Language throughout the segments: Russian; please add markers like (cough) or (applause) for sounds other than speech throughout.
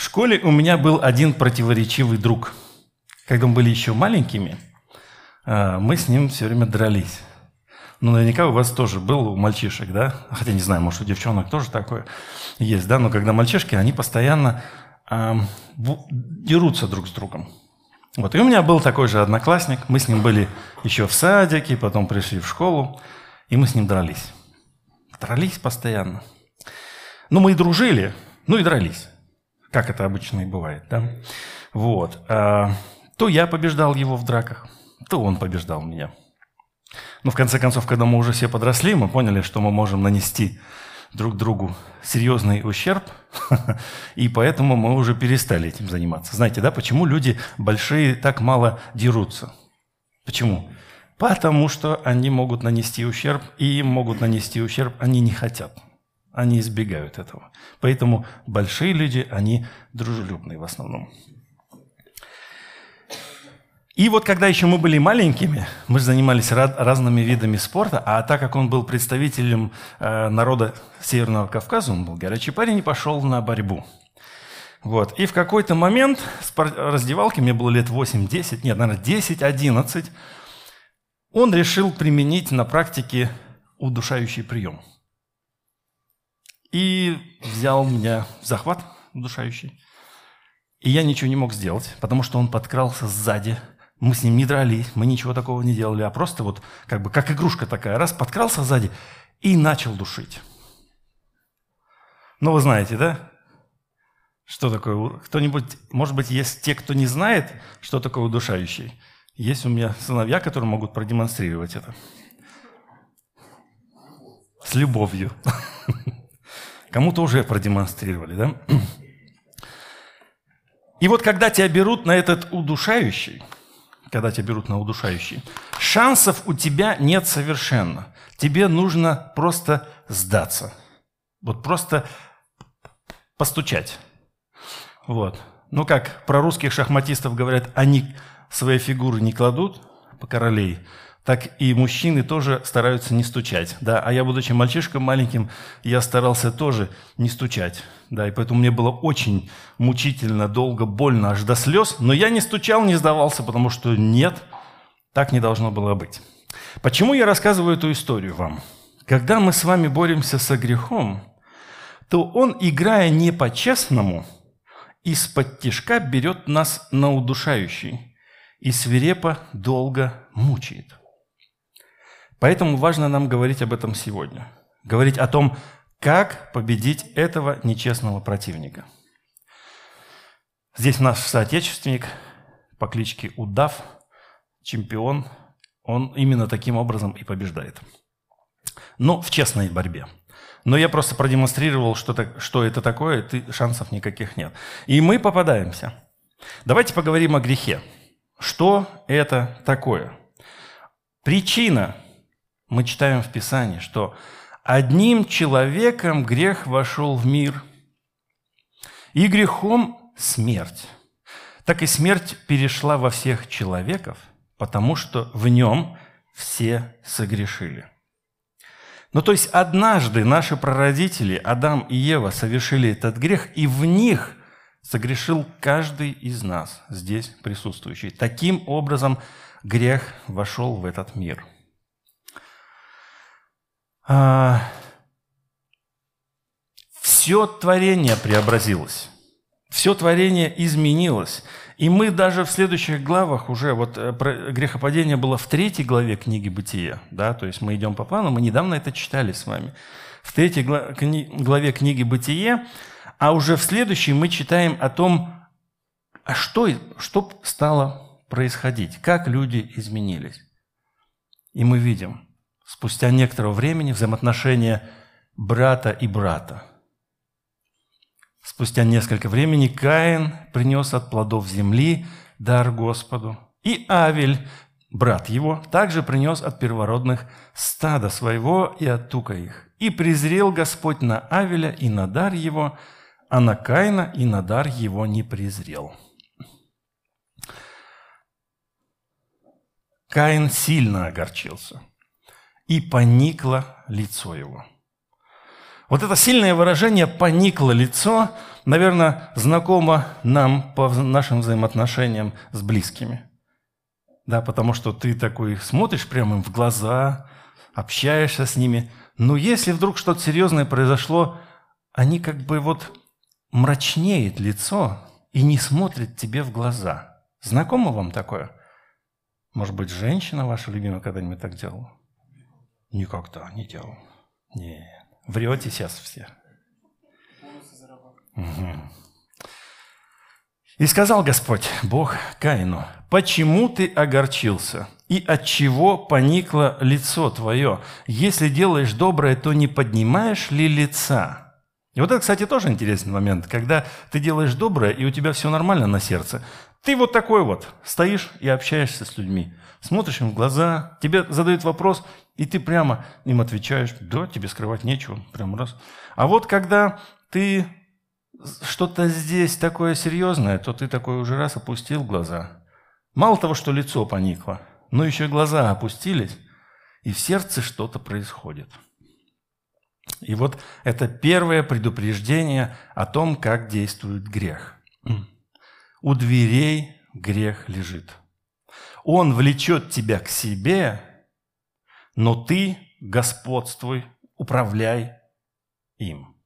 В школе у меня был один противоречивый друг. Когда мы были еще маленькими, а, мы с ним все время дрались. Ну, наверняка у вас тоже был у мальчишек, да? Хотя не знаю, может, у девчонок тоже такое есть, да? Но когда мальчишки, они постоянно э, дерутся друг с другом. Вот. И у меня был такой же одноклассник. Мы с ним были еще в садике, потом пришли в школу, и мы с ним дрались. Дрались постоянно. Ну, мы и дружили, ну и дрались. Как это обычно и бывает, да? Вот. А, то я побеждал его в драках, то он побеждал меня. Но в конце концов, когда мы уже все подросли, мы поняли, что мы можем нанести друг другу серьезный ущерб, (laughs) и поэтому мы уже перестали этим заниматься. Знаете, да, почему люди большие так мало дерутся? Почему? Потому что они могут нанести ущерб, и им могут нанести ущерб, они не хотят. Они избегают этого. Поэтому большие люди, они дружелюбные в основном. И вот когда еще мы были маленькими, мы занимались разными видами спорта, а так как он был представителем э, народа Северного Кавказа, он был горячий парень и пошел на борьбу. Вот. И в какой-то момент с раздевалки, мне было лет 8-10, нет, наверное, 10-11, он решил применить на практике удушающий прием. И взял меня в захват удушающий. И я ничего не мог сделать, потому что он подкрался сзади – мы с ним не дрались, мы ничего такого не делали, а просто вот как бы как игрушка такая, раз подкрался сзади и начал душить. Ну, вы знаете, да? Что такое? Кто-нибудь, может быть, есть те, кто не знает, что такое удушающий? Есть у меня сыновья, которые могут продемонстрировать это. С любовью. (laughs) Кому-то уже продемонстрировали, да? И вот когда тебя берут на этот удушающий – когда тебя берут на удушающий. Шансов у тебя нет совершенно. Тебе нужно просто сдаться. Вот просто постучать. Вот. Ну, как про русских шахматистов говорят, они свои фигуры не кладут по королей, так и мужчины тоже стараются не стучать. Да? А я, будучи мальчишкой маленьким, я старался тоже не стучать. Да? И поэтому мне было очень мучительно, долго, больно, аж до слез. Но я не стучал, не сдавался, потому что нет, так не должно было быть. Почему я рассказываю эту историю вам? Когда мы с вами боремся со грехом, то он, играя не по-честному, из-под тишка берет нас на удушающий и свирепо долго мучает. Поэтому важно нам говорить об этом сегодня. Говорить о том, как победить этого нечестного противника. Здесь наш соотечественник по кличке Удав, чемпион, он именно таким образом и побеждает. Но в честной борьбе. Но я просто продемонстрировал, что, так, что это такое, ты, шансов никаких нет. И мы попадаемся. Давайте поговорим о грехе. Что это такое? Причина мы читаем в Писании, что одним человеком грех вошел в мир, и грехом смерть. Так и смерть перешла во всех человеков, потому что в нем все согрешили. Ну, то есть однажды наши прародители, Адам и Ева, совершили этот грех, и в них согрешил каждый из нас, здесь присутствующий. Таким образом, грех вошел в этот мир – а, все творение преобразилось, все творение изменилось. И мы даже в следующих главах уже, вот э, грехопадение было в третьей главе книги Бытия, да, то есть мы идем по плану, мы недавно это читали с вами. В третьей главе книги Бытие, а уже в следующей мы читаем о том, а что, что стало происходить, как люди изменились. И мы видим – спустя некоторого времени взаимоотношения брата и брата. Спустя несколько времени Каин принес от плодов земли дар Господу. И Авель, брат его, также принес от первородных стада своего и от тука их. И презрел Господь на Авеля и на дар его, а на Каина и на дар его не презрел. Каин сильно огорчился – и поникло лицо его. Вот это сильное выражение «поникло лицо», наверное, знакомо нам по нашим взаимоотношениям с близкими. Да, потому что ты такой смотришь прямо им в глаза, общаешься с ними. Но если вдруг что-то серьезное произошло, они как бы вот мрачнеет лицо и не смотрят тебе в глаза. Знакомо вам такое? Может быть, женщина ваша любимая когда-нибудь так делала? Никогда не делал. Нет. Врете сейчас все. Угу. И сказал Господь, Бог Каину, почему ты огорчился? И от чего поникло лицо твое? Если делаешь доброе, то не поднимаешь ли лица? И вот это, кстати, тоже интересный момент, когда ты делаешь доброе, и у тебя все нормально на сердце. Ты вот такой вот стоишь и общаешься с людьми, смотришь им в глаза, тебе задают вопрос, и ты прямо им отвечаешь, да, тебе скрывать нечего, прям раз. А вот когда ты что-то здесь такое серьезное, то ты такой уже раз опустил глаза. Мало того, что лицо поникло, но еще и глаза опустились, и в сердце что-то происходит. И вот это первое предупреждение о том, как действует грех. У дверей грех лежит. Он влечет тебя к себе, но ты господствуй, управляй им.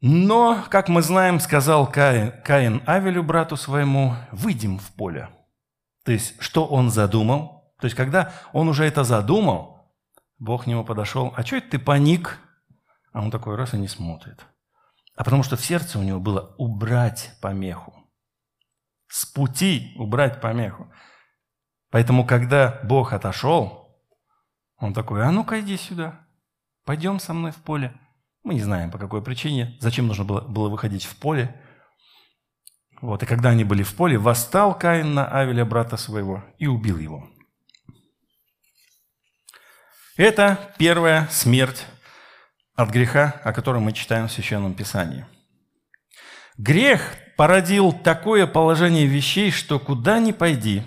Но, как мы знаем, сказал Каин, Каин Авелю, брату своему, выйдем в поле. То есть, что он задумал? То есть, когда он уже это задумал, Бог к нему подошел, а что это ты паник? А он такой раз и не смотрит. А потому что в сердце у него было убрать помеху. С пути убрать помеху. Поэтому, когда Бог отошел, он такой, а ну-ка иди сюда, пойдем со мной в поле. Мы не знаем, по какой причине, зачем нужно было, было выходить в поле. Вот, и когда они были в поле, восстал Каин на Авеля, брата своего, и убил его. Это первая смерть от греха, о котором мы читаем в Священном Писании. Грех породил такое положение вещей, что куда ни пойди,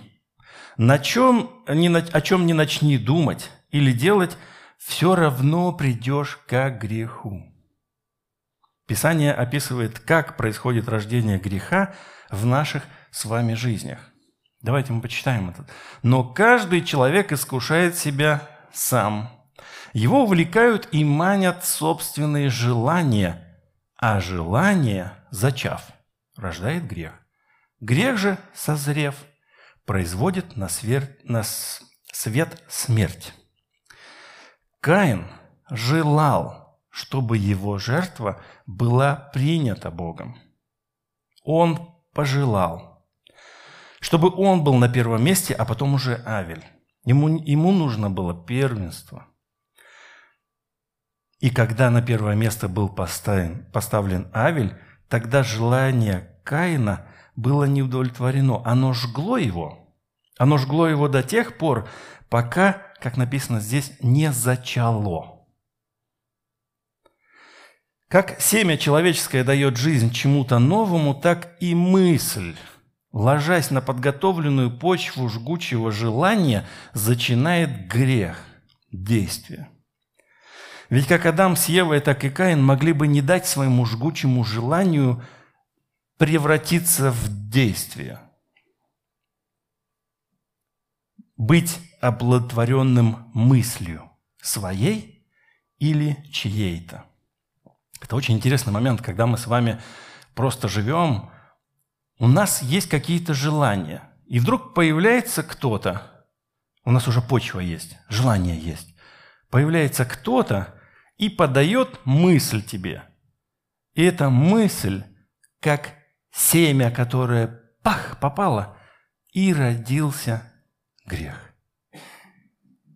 на чем, о чем не начни думать или делать, все равно придешь к греху. Писание описывает, как происходит рождение греха в наших с вами жизнях. Давайте мы почитаем это. «Но каждый человек искушает себя сам. Его увлекают и манят собственные желания, а желание, зачав, рождает грех. Грех же, созрев, производит на, свер... на свет смерть. Каин желал чтобы его жертва была принята Богом. Он пожелал, чтобы он был на первом месте, а потом уже Авель. Ему, ему нужно было первенство. И когда на первое место был поставлен, поставлен Авель, тогда желание Каина было не удовлетворено. Оно жгло его. Оно жгло его до тех пор, пока, как написано здесь, не зачало. Как семя человеческое дает жизнь чему-то новому, так и мысль, ложась на подготовленную почву жгучего желания, зачинает грех, действие. Ведь как Адам с Евой, так и Каин могли бы не дать своему жгучему желанию превратиться в действие. Быть оплодотворенным мыслью своей или чьей-то. Это очень интересный момент, когда мы с вами просто живем, у нас есть какие-то желания, и вдруг появляется кто-то, у нас уже почва есть, желание есть, появляется кто-то и подает мысль тебе. И эта мысль, как семя, которое пах, попало, и родился грех.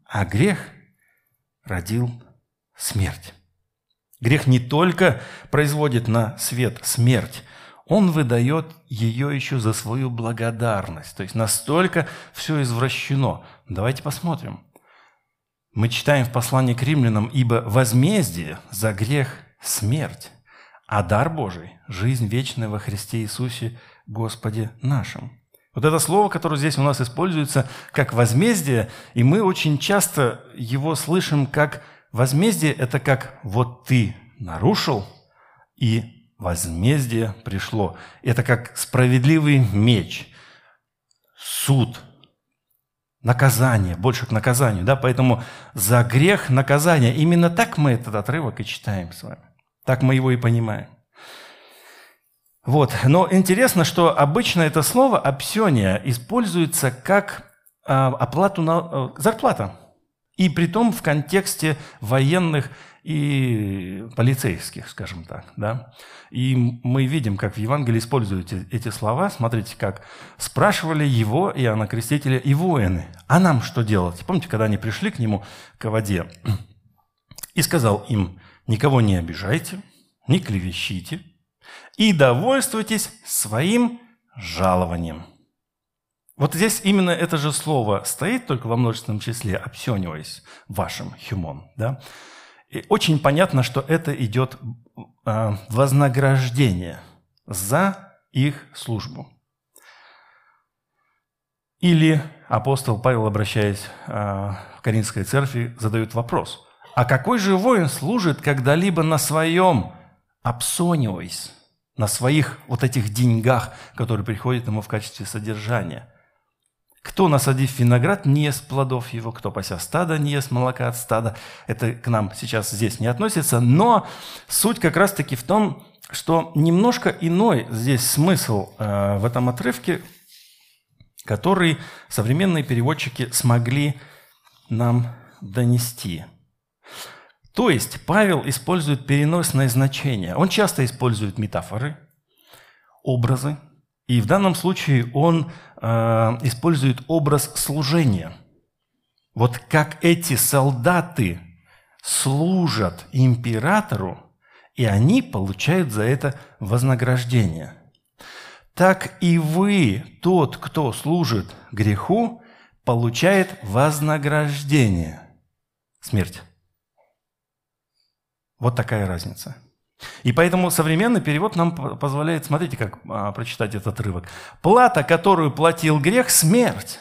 А грех родил смерть. Грех не только производит на свет смерть, он выдает ее еще за свою благодарность. То есть настолько все извращено. Давайте посмотрим. Мы читаем в послании к римлянам, «Ибо возмездие за грех – смерть, а дар Божий – жизнь вечная во Христе Иисусе Господе нашим». Вот это слово, которое здесь у нас используется как возмездие, и мы очень часто его слышим как возмездие – это как «вот ты нарушил, и возмездие пришло». Это как справедливый меч, суд, наказание, больше к наказанию. Да? Поэтому за грех наказание. Именно так мы этот отрывок и читаем с вами. Так мы его и понимаем. Вот. Но интересно, что обычно это слово «опсения» используется как а, оплату на а, зарплата. И при том в контексте военных и полицейских, скажем так. Да? И мы видим, как в Евангелии используют эти слова. Смотрите, как спрашивали его, Иоанна Крестителя, и воины. А нам что делать? Помните, когда они пришли к нему, к воде, и сказал им, никого не обижайте, не клевещите, и довольствуйтесь своим жалованием. Вот здесь именно это же слово стоит только во множественном числе, обсениваясь вашим хюмон. Да? И очень понятно, что это идет а, вознаграждение за их службу. Или апостол Павел, обращаясь а, в Каринской церкви, задает вопрос, а какой же воин служит когда-либо на своем обсониойс, на своих вот этих деньгах, которые приходят ему в качестве содержания? Кто, насадив виноград, не ест плодов его, кто, пася стада, не ест молока от стада. Это к нам сейчас здесь не относится, но суть как раз-таки в том, что немножко иной здесь смысл э, в этом отрывке, который современные переводчики смогли нам донести. То есть Павел использует переносное значение. Он часто использует метафоры, образы, и в данном случае он э, использует образ служения. Вот как эти солдаты служат императору, и они получают за это вознаграждение. Так и вы, тот, кто служит греху, получает вознаграждение. Смерть. Вот такая разница. И поэтому современный перевод нам позволяет, смотрите, как а, прочитать этот отрывок. Плата, которую платил грех, смерть.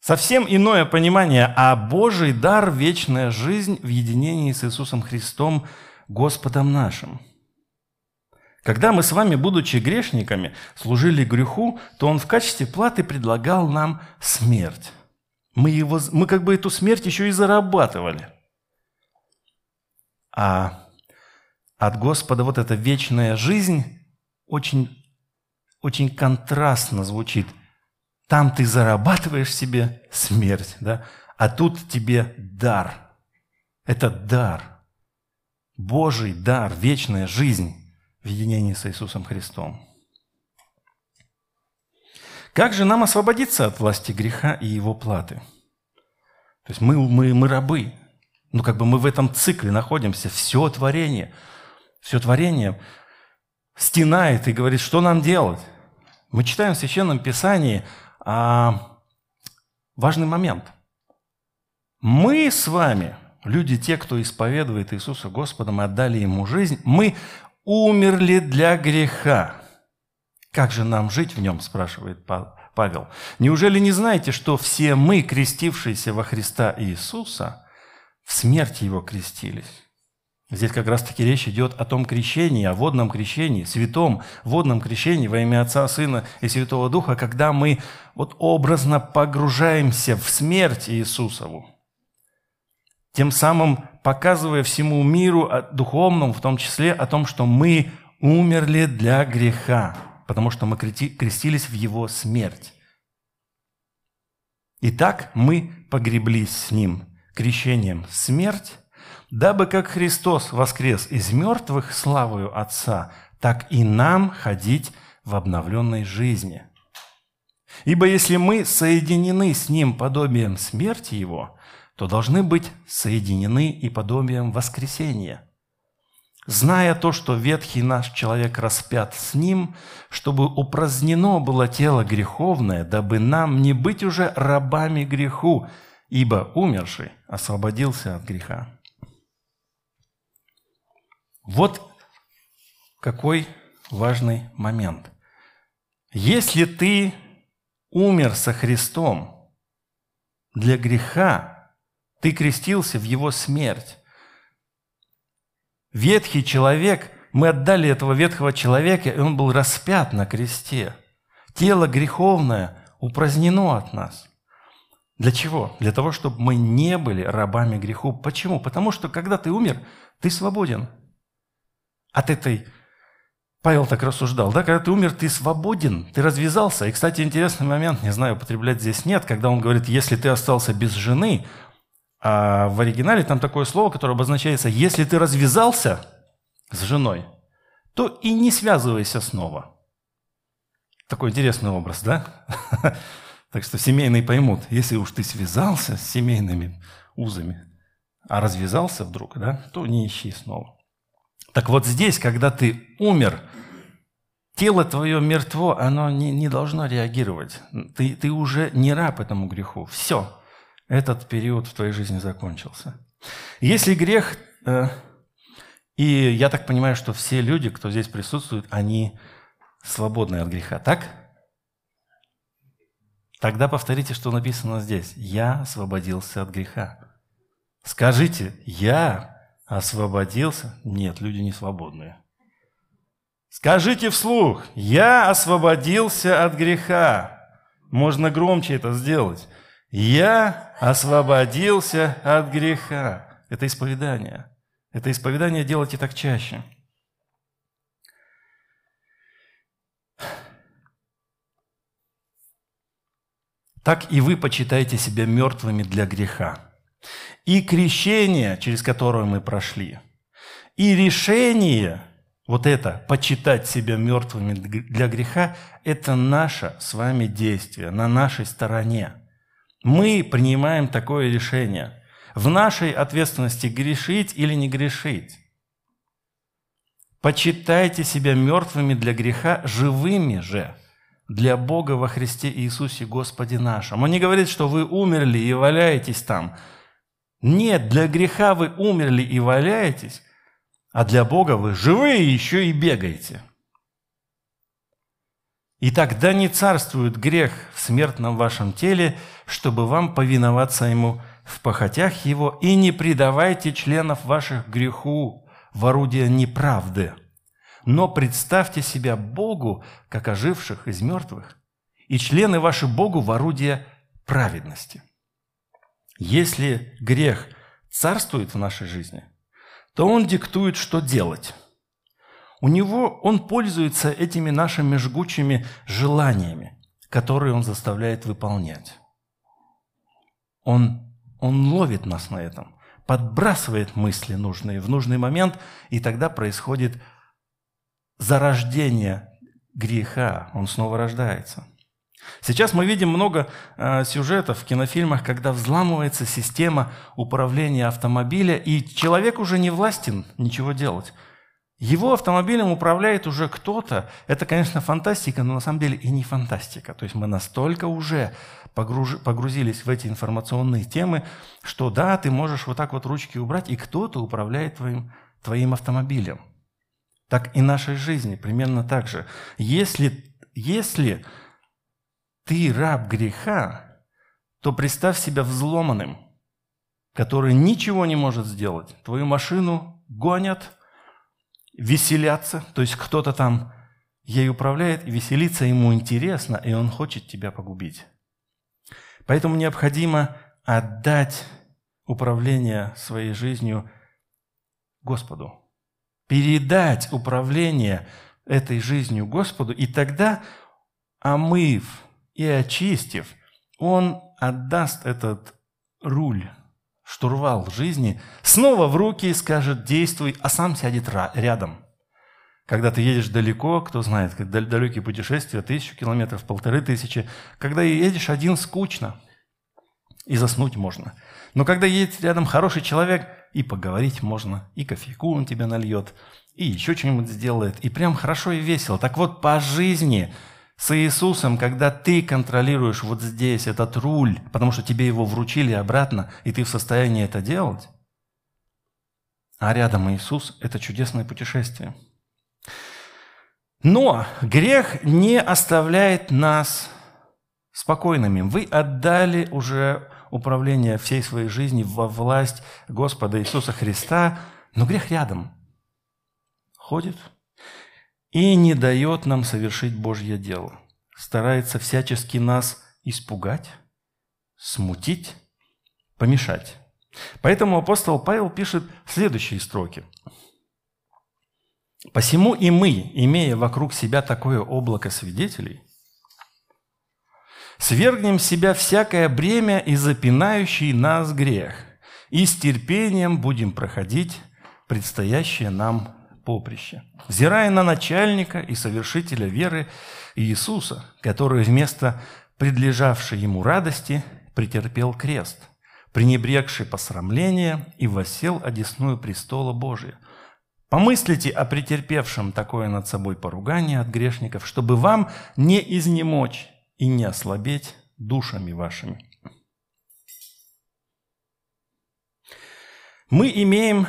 Совсем иное понимание, а Божий дар – вечная жизнь в единении с Иисусом Христом, Господом нашим. Когда мы с вами, будучи грешниками, служили греху, то Он в качестве платы предлагал нам смерть. Мы, его, мы как бы эту смерть еще и зарабатывали – а от Господа вот эта вечная жизнь очень, очень контрастно звучит. Там ты зарабатываешь себе смерть, да? а тут тебе дар. Это дар. Божий дар, вечная жизнь в единении с Иисусом Христом. Как же нам освободиться от власти греха и его платы? То есть мы, мы, мы рабы, ну, как бы мы в этом цикле находимся. Все творение, все творение стенает и говорит, что нам делать. Мы читаем в Священном Писании а, важный момент. Мы с вами, люди, те, кто исповедует Иисуса Господом отдали Ему жизнь, мы умерли для греха. Как же нам жить в нем, спрашивает Павел. Неужели не знаете, что все мы, крестившиеся во Христа Иисуса, в смерти его крестились. Здесь как раз-таки речь идет о том крещении, о водном крещении, святом водном крещении во имя Отца, Сына и Святого Духа, когда мы вот образно погружаемся в смерть Иисусову, тем самым показывая всему миру, духовному в том числе, о том, что мы умерли для греха, потому что мы крестились в Его смерть. Итак, мы погреблись с Ним – крещением смерть, дабы как Христос воскрес из мертвых славою Отца, так и нам ходить в обновленной жизни. Ибо если мы соединены с Ним подобием смерти Его, то должны быть соединены и подобием воскресения. Зная то, что ветхий наш человек распят с Ним, чтобы упразднено было тело греховное, дабы нам не быть уже рабами греху, ибо умерший освободился от греха. Вот какой важный момент. Если ты умер со Христом для греха, ты крестился в Его смерть. Ветхий человек, мы отдали этого ветхого человека, и он был распят на кресте. Тело греховное упразднено от нас. Для чего? Для того, чтобы мы не были рабами греху. Почему? Потому что, когда ты умер, ты свободен от этой Павел так рассуждал, да, когда ты умер, ты свободен, ты развязался. И, кстати, интересный момент, не знаю, употреблять здесь нет, когда он говорит, если ты остался без жены, а в оригинале там такое слово, которое обозначается, если ты развязался с женой, то и не связывайся снова. Такой интересный образ, да? (laughs) Так что семейные поймут, если уж ты связался с семейными узами, а развязался вдруг, да, то не ищи снова. Так вот здесь, когда ты умер, тело твое мертво, оно не, не должно реагировать. Ты, ты уже не раб этому греху. Все, этот период в твоей жизни закончился. Если грех, э, и я так понимаю, что все люди, кто здесь присутствует, они свободны от греха, так? Тогда повторите, что написано здесь. «Я освободился от греха». Скажите, «Я Освободился? Нет, люди не свободные. Скажите вслух, я освободился от греха. Можно громче это сделать. Я освободился от греха. Это исповедание. Это исповедание делайте так чаще. Так и вы почитаете себя мертвыми для греха и крещение, через которое мы прошли, и решение, вот это, почитать себя мертвыми для греха, это наше с вами действие на нашей стороне. Мы принимаем такое решение. В нашей ответственности грешить или не грешить. Почитайте себя мертвыми для греха, живыми же для Бога во Христе Иисусе Господе нашем. Он не говорит, что вы умерли и валяетесь там – нет, для греха вы умерли и валяетесь, а для Бога вы живые и еще и бегаете. И тогда не царствует грех в смертном вашем теле, чтобы вам повиноваться ему в похотях его, и не предавайте членов ваших греху в орудие неправды. Но представьте себя Богу, как оживших из мертвых, и члены ваши Богу в орудие праведности. Если грех царствует в нашей жизни, то он диктует, что делать. У него он пользуется этими нашими жгучими желаниями, которые он заставляет выполнять. Он, он ловит нас на этом, подбрасывает мысли нужные в нужный момент, и тогда происходит зарождение греха, он снова рождается – Сейчас мы видим много э, сюжетов в кинофильмах, когда взламывается система управления автомобиля, и человек уже не властен ничего делать. Его автомобилем управляет уже кто-то. Это, конечно, фантастика, но на самом деле и не фантастика. То есть мы настолько уже погруж... погрузились в эти информационные темы, что да, ты можешь вот так вот ручки убрать, и кто-то управляет твоим, твоим автомобилем. Так и нашей жизни примерно так же. Если, если ты раб греха, то представь себя взломанным, который ничего не может сделать. Твою машину гонят, веселятся, то есть кто-то там ей управляет, и веселиться ему интересно, и он хочет тебя погубить. Поэтому необходимо отдать управление своей жизнью Господу, передать управление этой жизнью Господу, и тогда, омыв и очистив, он отдаст этот руль, штурвал жизни, снова в руки и скажет «действуй», а сам сядет рядом. Когда ты едешь далеко, кто знает, как далекие путешествия, тысячу километров, полторы тысячи, когда едешь один, скучно, и заснуть можно. Но когда едет рядом хороший человек, и поговорить можно, и кофейку он тебе нальет, и еще что-нибудь сделает, и прям хорошо и весело. Так вот, по жизни – с Иисусом, когда ты контролируешь вот здесь этот руль, потому что тебе его вручили обратно, и ты в состоянии это делать, а рядом Иисус – это чудесное путешествие. Но грех не оставляет нас спокойными. Вы отдали уже управление всей своей жизни во власть Господа Иисуса Христа, но грех рядом. Ходит и не дает нам совершить Божье дело. Старается всячески нас испугать, смутить, помешать. Поэтому апостол Павел пишет следующие строки. «Посему и мы, имея вокруг себя такое облако свидетелей, свергнем с себя всякое бремя и запинающий нас грех, и с терпением будем проходить предстоящее нам поприще, взирая на начальника и совершителя веры Иисуса, который вместо предлежавшей ему радости претерпел крест – пренебрегший посрамление и восел одесную престола Божия. Помыслите о претерпевшем такое над собой поругание от грешников, чтобы вам не изнемочь и не ослабеть душами вашими. Мы имеем,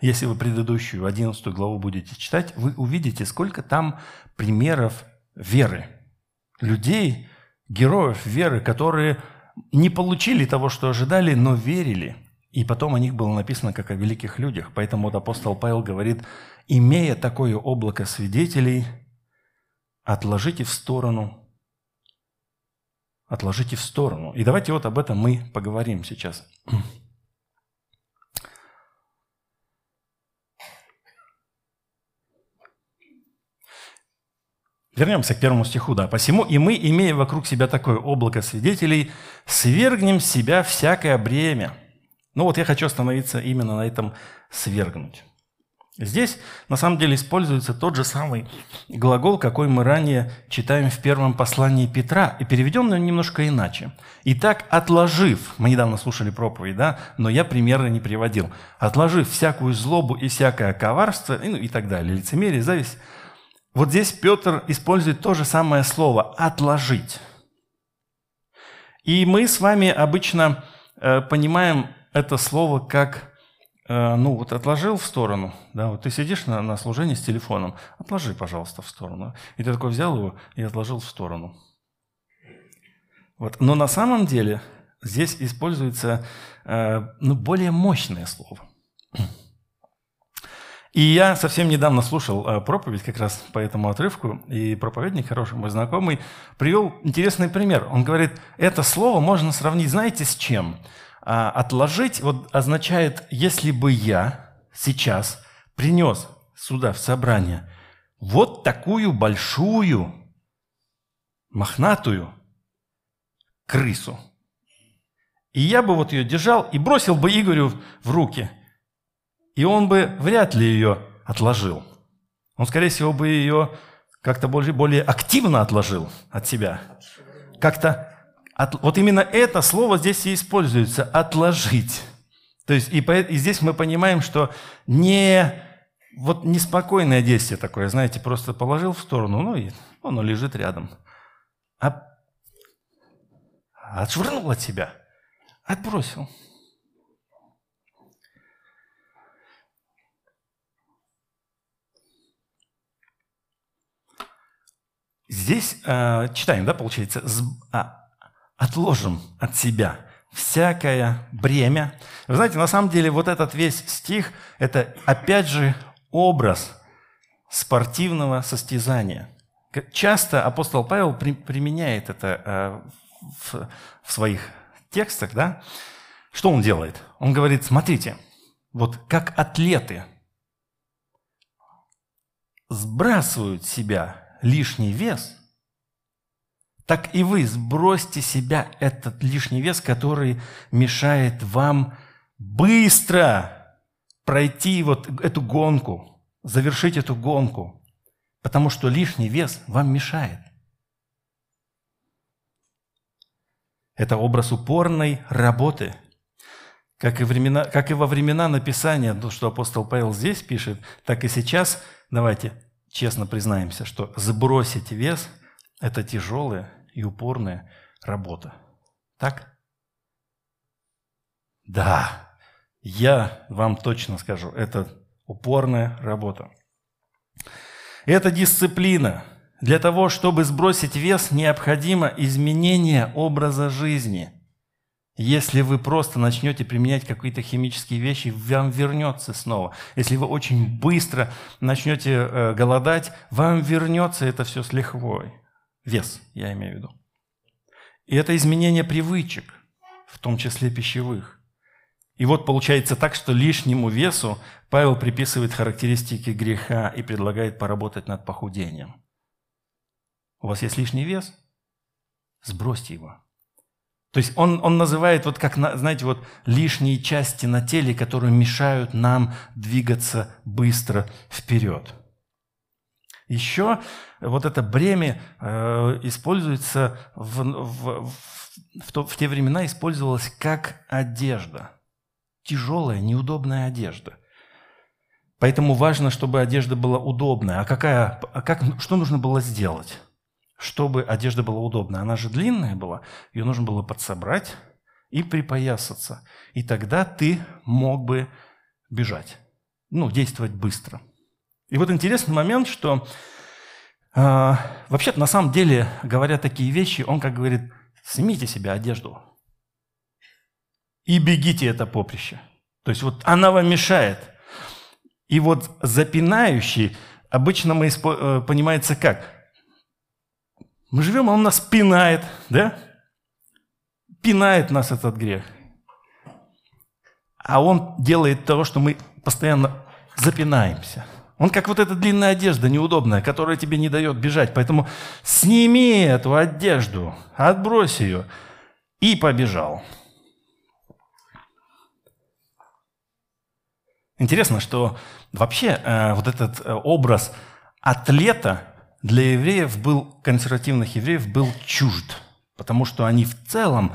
если вы предыдущую, 11 главу будете читать, вы увидите, сколько там примеров веры. Людей, героев веры, которые не получили того, что ожидали, но верили. И потом о них было написано как о великих людях. Поэтому вот апостол Павел говорит, имея такое облако свидетелей, отложите в сторону, отложите в сторону. И давайте вот об этом мы поговорим сейчас. Вернемся к первому стиху, да. «Посему и мы, имея вокруг себя такое облако свидетелей, свергнем себя всякое бремя». Ну вот я хочу остановиться именно на этом «свергнуть». Здесь на самом деле используется тот же самый глагол, какой мы ранее читаем в первом послании Петра, и переведен он немножко иначе. «Итак, отложив», мы недавно слушали проповедь, да, но я примерно не приводил, «отложив всякую злобу и всякое коварство», ну и так далее, лицемерие, зависть, вот здесь Петр использует то же самое слово «отложить». И мы с вами обычно э, понимаем это слово как, ну вот отложил в сторону, да, вот ты сидишь на, на служении с телефоном, отложи, пожалуйста, в сторону. И ты такой взял его и отложил в сторону. Вот. Но на самом деле здесь используется э, ну, более мощное слово – и я совсем недавно слушал э, проповедь как раз по этому отрывку, и проповедник, хороший мой знакомый, привел интересный пример. Он говорит, это слово можно сравнить, знаете, с чем? А, отложить вот означает, если бы я сейчас принес сюда, в собрание, вот такую большую, мохнатую крысу, и я бы вот ее держал и бросил бы Игорю в руки – и он бы вряд ли ее отложил. Он, скорее всего, бы ее как-то более, более активно отложил от себя. Как-то от, вот именно это слово здесь и используется – отложить. То есть и, и здесь мы понимаем, что не вот неспокойное действие такое, знаете, просто положил в сторону, ну и оно лежит рядом. А отшвырнул от себя, отбросил – Здесь э, читаем, да, получается, а, отложим от себя всякое бремя. Вы знаете, на самом деле вот этот весь стих – это опять же образ спортивного состязания. Часто апостол Павел при, применяет это э, в своих текстах, да? Что он делает? Он говорит, смотрите, вот как атлеты сбрасывают себя лишний вес, так и вы сбросьте себя этот лишний вес, который мешает вам быстро пройти вот эту гонку, завершить эту гонку, потому что лишний вес вам мешает. Это образ упорной работы. Как и, времена, как и во времена написания, то, что апостол Павел здесь пишет, так и сейчас, давайте, честно признаемся, что сбросить вес – это тяжелая и упорная работа. Так? Да, я вам точно скажу, это упорная работа. Это дисциплина. Для того, чтобы сбросить вес, необходимо изменение образа жизни. Если вы просто начнете применять какие-то химические вещи, вам вернется снова. Если вы очень быстро начнете э, голодать, вам вернется это все с лихвой. Вес, я имею в виду. И это изменение привычек, в том числе пищевых. И вот получается так, что лишнему весу Павел приписывает характеристики греха и предлагает поработать над похудением. У вас есть лишний вес? Сбросьте его. То есть он, он называет вот как, знаете, вот лишние части на теле, которые мешают нам двигаться быстро вперед. Еще вот это бремя э, используется в, в, в, то, в те времена использовалось как одежда. Тяжелая, неудобная одежда. Поэтому важно, чтобы одежда была удобная. А какая, а как, что нужно было сделать? чтобы одежда была удобная. Она же длинная была, ее нужно было подсобрать и припоясаться. И тогда ты мог бы бежать, ну, действовать быстро. И вот интересный момент, что э, вообще-то на самом деле, говоря такие вещи, он как говорит, снимите себе одежду и бегите это поприще. То есть вот она вам мешает. И вот запинающий обычно мы испо- э, понимается как? Мы живем, а он нас пинает, да? Пинает нас этот грех. А он делает того, что мы постоянно запинаемся. Он как вот эта длинная одежда неудобная, которая тебе не дает бежать. Поэтому сними эту одежду, отбрось ее и побежал. Интересно, что вообще э, вот этот э, образ атлета для евреев был, консервативных евреев, был чужд, потому что они в целом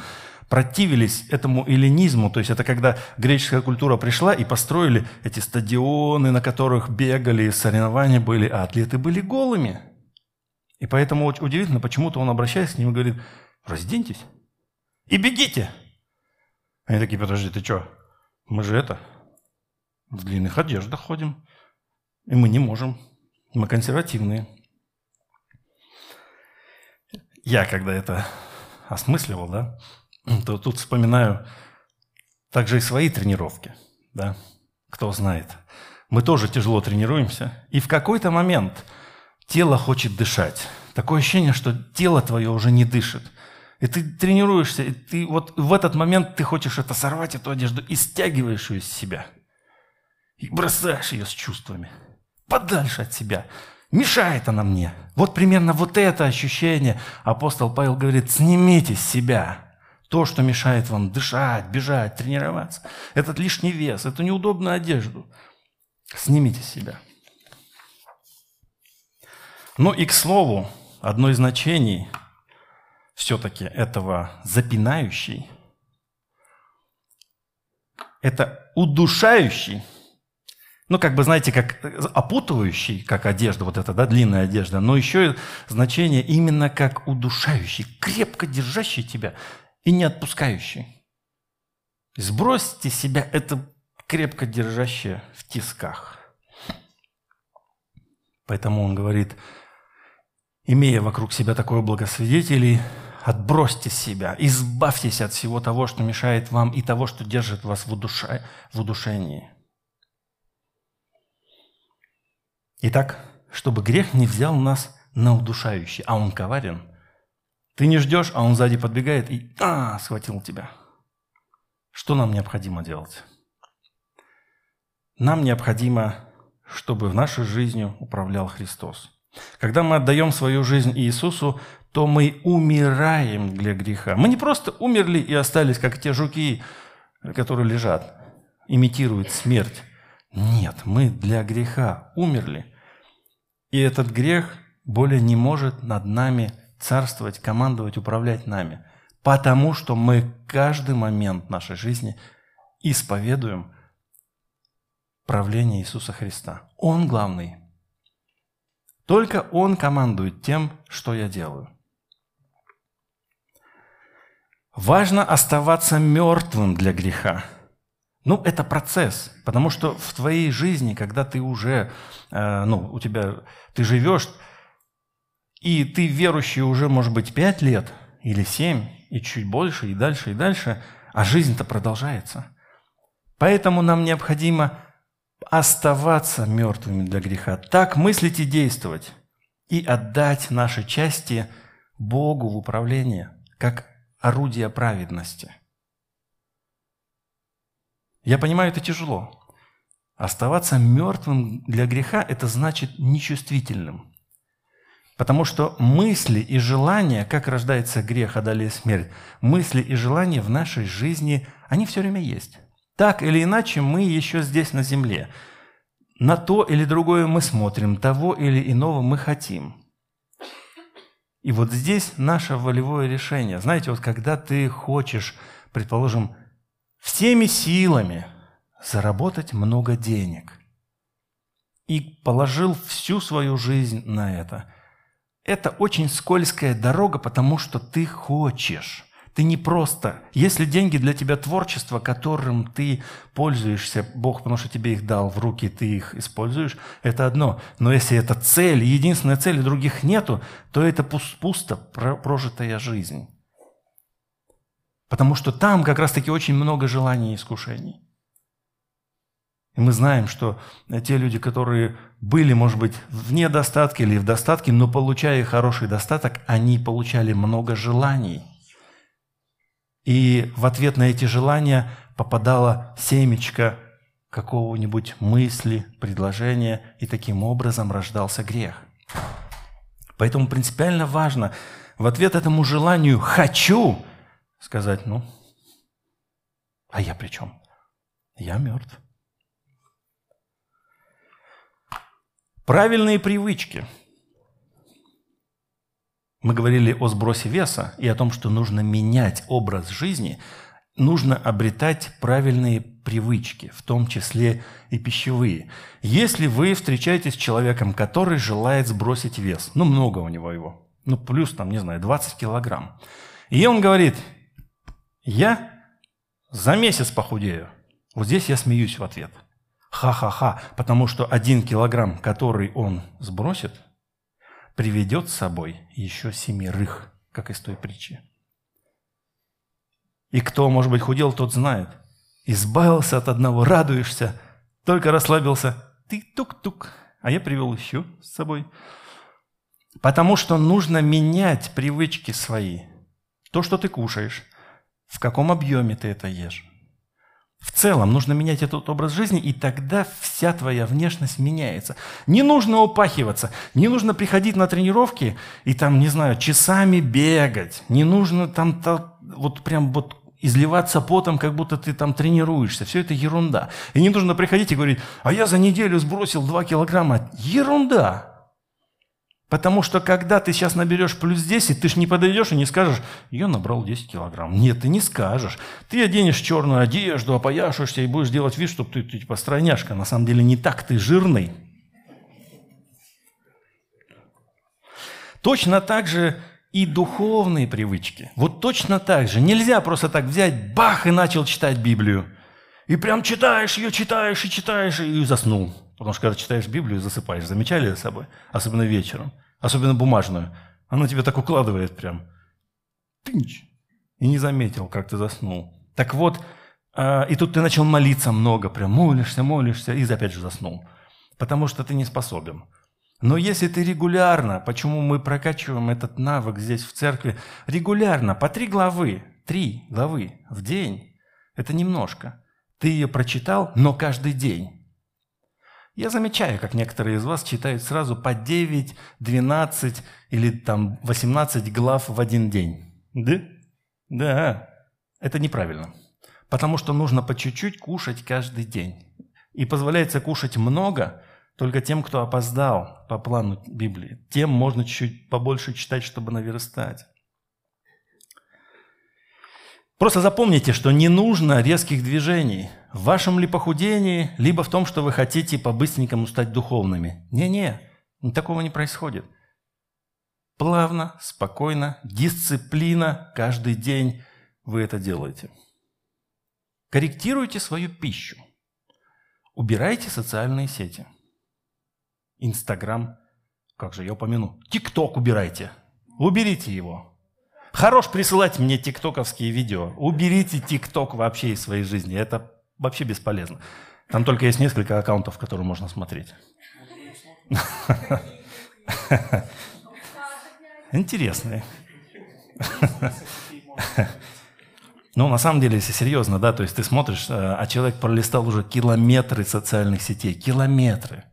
противились этому эллинизму, то есть это когда греческая культура пришла и построили эти стадионы, на которых бегали, соревнования были, а атлеты были голыми. И поэтому удивительно, почему-то он обращается к ним и говорит, разденьтесь и бегите. Они такие, подожди, ты что? Мы же это, в длинных одеждах ходим, и мы не можем, мы консервативные. Я, когда это осмысливал, да, то тут вспоминаю также и свои тренировки, да, кто знает. Мы тоже тяжело тренируемся, и в какой-то момент тело хочет дышать. Такое ощущение, что тело твое уже не дышит. И ты тренируешься, и ты вот в этот момент ты хочешь это сорвать, эту одежду, и стягиваешь ее из себя. И бросаешь ее с чувствами. Подальше от себя. Мешает она мне. Вот примерно вот это ощущение. Апостол Павел говорит, снимите с себя то, что мешает вам дышать, бежать, тренироваться. Этот лишний вес, эту неудобную одежду. Снимите себя. Ну и к слову, одно из значений все-таки этого запинающий – это удушающий – ну, как бы, знаете, как опутывающий, как одежда, вот эта, да, длинная одежда, но еще и значение именно как удушающий, крепко держащий тебя и не отпускающий. Сбросьте себя это крепко держащее в тисках. Поэтому он говорит, имея вокруг себя такое благосвидетелей, отбросьте себя, избавьтесь от всего того, что мешает вам и того, что держит вас в, удуша... в удушении. Итак, чтобы грех не взял нас на удушающий, а он коварен. Ты не ждешь, а он сзади подбегает и а, схватил тебя. Что нам необходимо делать? Нам необходимо, чтобы в нашей жизнью управлял Христос. Когда мы отдаем свою жизнь Иисусу, то мы умираем для греха. Мы не просто умерли и остались, как те жуки, которые лежат, имитируют смерть. Нет, мы для греха умерли. И этот грех более не может над нами царствовать, командовать, управлять нами. Потому что мы каждый момент нашей жизни исповедуем правление Иисуса Христа. Он главный. Только Он командует тем, что я делаю. Важно оставаться мертвым для греха – Ну, это процесс, потому что в твоей жизни, когда ты уже, э, ну, у тебя, ты живешь, и ты верующий уже, может быть, пять лет или семь, и чуть больше, и дальше, и дальше, а жизнь-то продолжается. Поэтому нам необходимо оставаться мертвыми для греха, так мыслить и действовать, и отдать наши части Богу в управление, как орудие праведности. Я понимаю, это тяжело. Оставаться мертвым для греха – это значит нечувствительным. Потому что мысли и желания, как рождается грех, а смерть, мысли и желания в нашей жизни, они все время есть. Так или иначе, мы еще здесь на земле. На то или другое мы смотрим, того или иного мы хотим. И вот здесь наше волевое решение. Знаете, вот когда ты хочешь, предположим, всеми силами заработать много денег и положил всю свою жизнь на это, это очень скользкая дорога, потому что ты хочешь. Ты не просто... Если деньги для тебя творчество, которым ты пользуешься, Бог, потому что тебе их дал в руки, ты их используешь, это одно. Но если это цель, единственная цель, и других нету, то это пусто прожитая жизнь. Потому что там как раз-таки очень много желаний и искушений. И мы знаем, что те люди, которые были, может быть, в недостатке или в достатке, но получая хороший достаток, они получали много желаний – и в ответ на эти желания попадала семечко какого-нибудь мысли, предложения, и таким образом рождался грех. Поэтому принципиально важно в ответ этому желанию «хочу» сказать, ну, а я при чем? Я мертв. Правильные привычки – мы говорили о сбросе веса и о том, что нужно менять образ жизни, нужно обретать правильные привычки, в том числе и пищевые. Если вы встречаетесь с человеком, который желает сбросить вес, ну много у него его, ну плюс там, не знаю, 20 килограмм, и он говорит, я за месяц похудею. Вот здесь я смеюсь в ответ. Ха-ха-ха, потому что один килограмм, который он сбросит – приведет с собой еще семерых, как из той притчи. И кто, может быть, худел, тот знает. Избавился от одного, радуешься, только расслабился, ты тук-тук, а я привел еще с собой. Потому что нужно менять привычки свои. То, что ты кушаешь, в каком объеме ты это ешь. В целом нужно менять этот образ жизни, и тогда вся твоя внешность меняется. Не нужно упахиваться, не нужно приходить на тренировки и там, не знаю, часами бегать. Не нужно там вот прям вот изливаться потом, как будто ты там тренируешься. Все это ерунда. И не нужно приходить и говорить, а я за неделю сбросил 2 килограмма. Ерунда. Потому что когда ты сейчас наберешь плюс 10, ты же не подойдешь и не скажешь, я набрал 10 килограмм. Нет, ты не скажешь. Ты оденешь черную одежду, опояшешься и будешь делать вид, что ты, ты типа стройняшка. На самом деле не так, ты жирный. Точно так же и духовные привычки. Вот точно так же. Нельзя просто так взять, бах, и начал читать Библию. И прям читаешь ее, читаешь и читаешь, и заснул. Потому что когда читаешь Библию, засыпаешь. Замечали за собой? Особенно вечером. Особенно бумажную. Она тебя так укладывает прям. Тынч. И не заметил, как ты заснул. Так вот, э, и тут ты начал молиться много, прям молишься, молишься, и опять же заснул. Потому что ты не способен. Но если ты регулярно, почему мы прокачиваем этот навык здесь в церкви, регулярно, по три главы, три главы в день, это немножко. Ты ее прочитал, но каждый день. Я замечаю, как некоторые из вас читают сразу по 9, 12 или там 18 глав в один день. Да? Да. Это неправильно. Потому что нужно по чуть-чуть кушать каждый день. И позволяется кушать много только тем, кто опоздал по плану Библии. Тем можно чуть-чуть побольше читать, чтобы наверстать. Просто запомните, что не нужно резких движений. В вашем ли похудении, либо в том, что вы хотите по-быстренькому стать духовными. Не-не, такого не происходит. Плавно, спокойно, дисциплина, каждый день вы это делаете. Корректируйте свою пищу. Убирайте социальные сети. Инстаграм, как же я упомяну, ТикТок убирайте. Уберите его. Хорош присылать мне тиктоковские видео. Уберите тикток вообще из своей жизни. Это вообще бесполезно. Там только есть несколько аккаунтов, которые можно смотреть. Интересные. Ну, на самом деле, если серьезно, да, то есть ты смотришь, э, а человек пролистал уже километры социальных сетей, километры.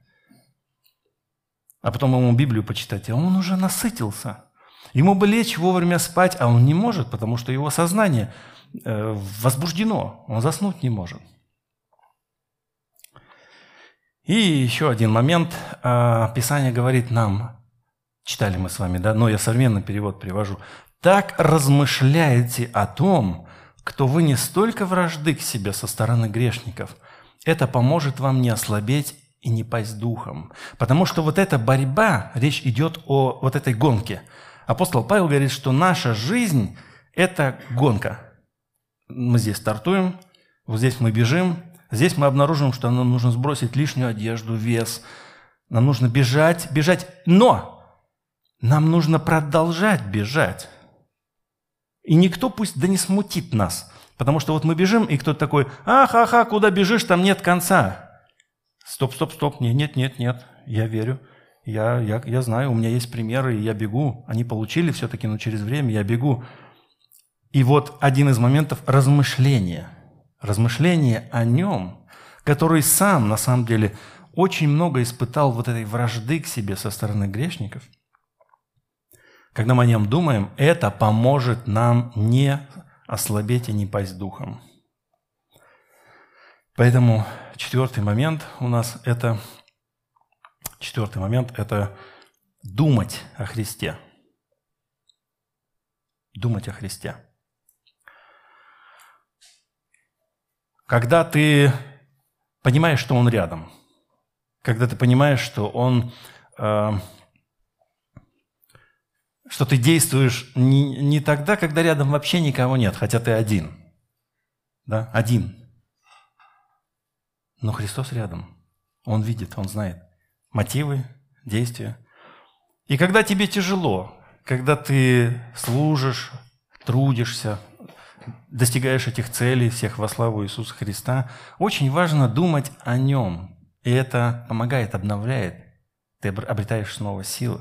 А потом ему Библию почитать, а он уже насытился. Ему бы лечь вовремя спать, а он не может, потому что его сознание э, возбуждено, он заснуть не может. И еще один момент. А, Писание говорит нам, читали мы с вами, да, но я современный перевод привожу. «Так размышляете о том, кто вы не столько вражды к себе со стороны грешников. Это поможет вам не ослабеть и не пасть духом. Потому что вот эта борьба, речь идет о вот этой гонке. Апостол Павел говорит, что наша жизнь – это гонка. Мы здесь стартуем, вот здесь мы бежим, Здесь мы обнаружим, что нам нужно сбросить лишнюю одежду, вес. Нам нужно бежать, бежать. Но нам нужно продолжать бежать. И никто пусть да не смутит нас. Потому что вот мы бежим, и кто-то такой, ах, ах, ах, куда бежишь, там нет конца. Стоп, стоп, стоп, нет, нет, нет, нет, я верю. Я, я, я знаю, у меня есть примеры, и я бегу. Они получили все-таки, но через время я бегу. И вот один из моментов размышления – размышление о нем, который сам, на самом деле, очень много испытал вот этой вражды к себе со стороны грешников, когда мы о нем думаем, это поможет нам не ослабеть и не пасть духом. Поэтому четвертый момент у нас это четвертый момент это думать о Христе. Думать о Христе. Когда ты понимаешь, что Он рядом, когда ты понимаешь, что Он, э, что ты действуешь не, не тогда, когда рядом вообще никого нет, хотя ты один, да, один. Но Христос рядом. Он видит, Он знает мотивы, действия. И когда тебе тяжело, когда ты служишь, трудишься, достигаешь этих целей, всех во славу Иисуса Христа, очень важно думать о Нем. И это помогает, обновляет. Ты обретаешь снова силы.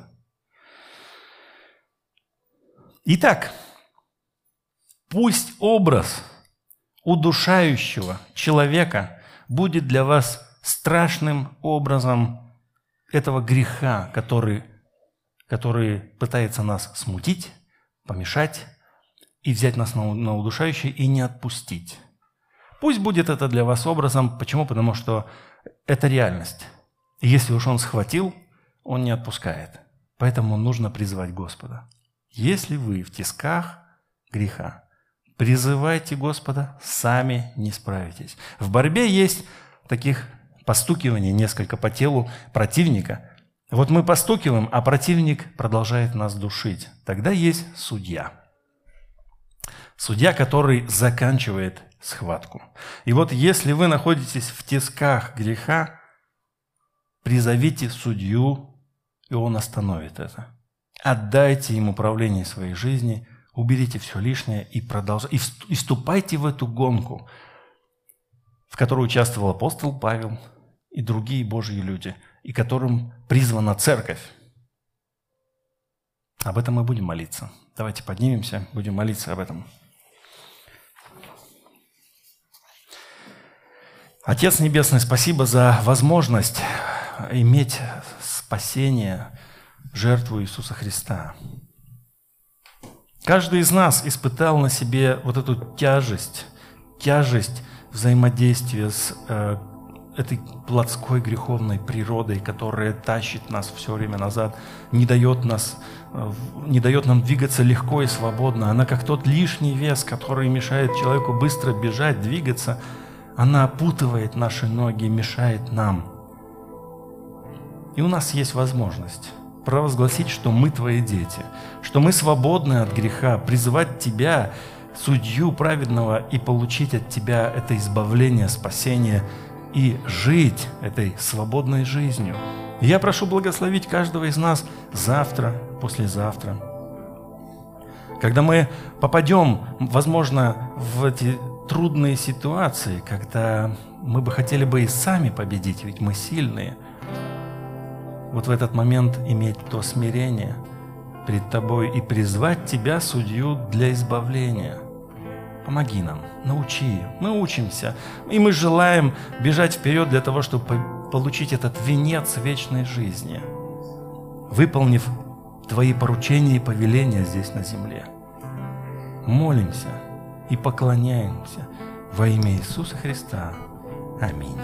Итак, пусть образ удушающего человека будет для вас страшным образом этого греха, который, который пытается нас смутить, помешать, и взять нас на, на удушающее и не отпустить. Пусть будет это для вас образом. Почему? Потому что это реальность. И если уж он схватил, он не отпускает. Поэтому нужно призывать Господа. Если вы в тисках греха, призывайте Господа, сами не справитесь. В борьбе есть таких постукиваний несколько по телу противника. Вот мы постукиваем, а противник продолжает нас душить. Тогда есть судья. Судья, который заканчивает схватку. И вот если вы находитесь в тисках греха, призовите судью, и он остановит это. Отдайте ему управление своей жизни, уберите все лишнее и продолжайте. И вступайте в эту гонку, в которой участвовал апостол Павел и другие Божьи люди, и которым призвана церковь. Об этом мы будем молиться. Давайте поднимемся, будем молиться об этом. Отец Небесный, спасибо за возможность иметь спасение, жертву Иисуса Христа. Каждый из нас испытал на себе вот эту тяжесть, тяжесть взаимодействия с э, этой плотской греховной природой, которая тащит нас все время назад, не дает, нас, э, не дает нам двигаться легко и свободно. Она как тот лишний вес, который мешает человеку быстро бежать, двигаться – она опутывает наши ноги, мешает нам. И у нас есть возможность провозгласить, что мы твои дети, что мы свободны от греха, призывать тебя судью праведного и получить от Тебя это избавление, спасение и жить этой свободной жизнью. Я прошу благословить каждого из нас завтра, послезавтра. Когда мы попадем, возможно, в эти трудные ситуации, когда мы бы хотели бы и сами победить, ведь мы сильные, вот в этот момент иметь то смирение пред тобой и призвать тебя, судью, для избавления. Помоги нам, научи. Мы учимся, и мы желаем бежать вперед для того, чтобы получить этот венец вечной жизни, выполнив Твои поручения и повеления здесь на земле. Молимся и поклоняемся во имя Иисуса Христа. Аминь.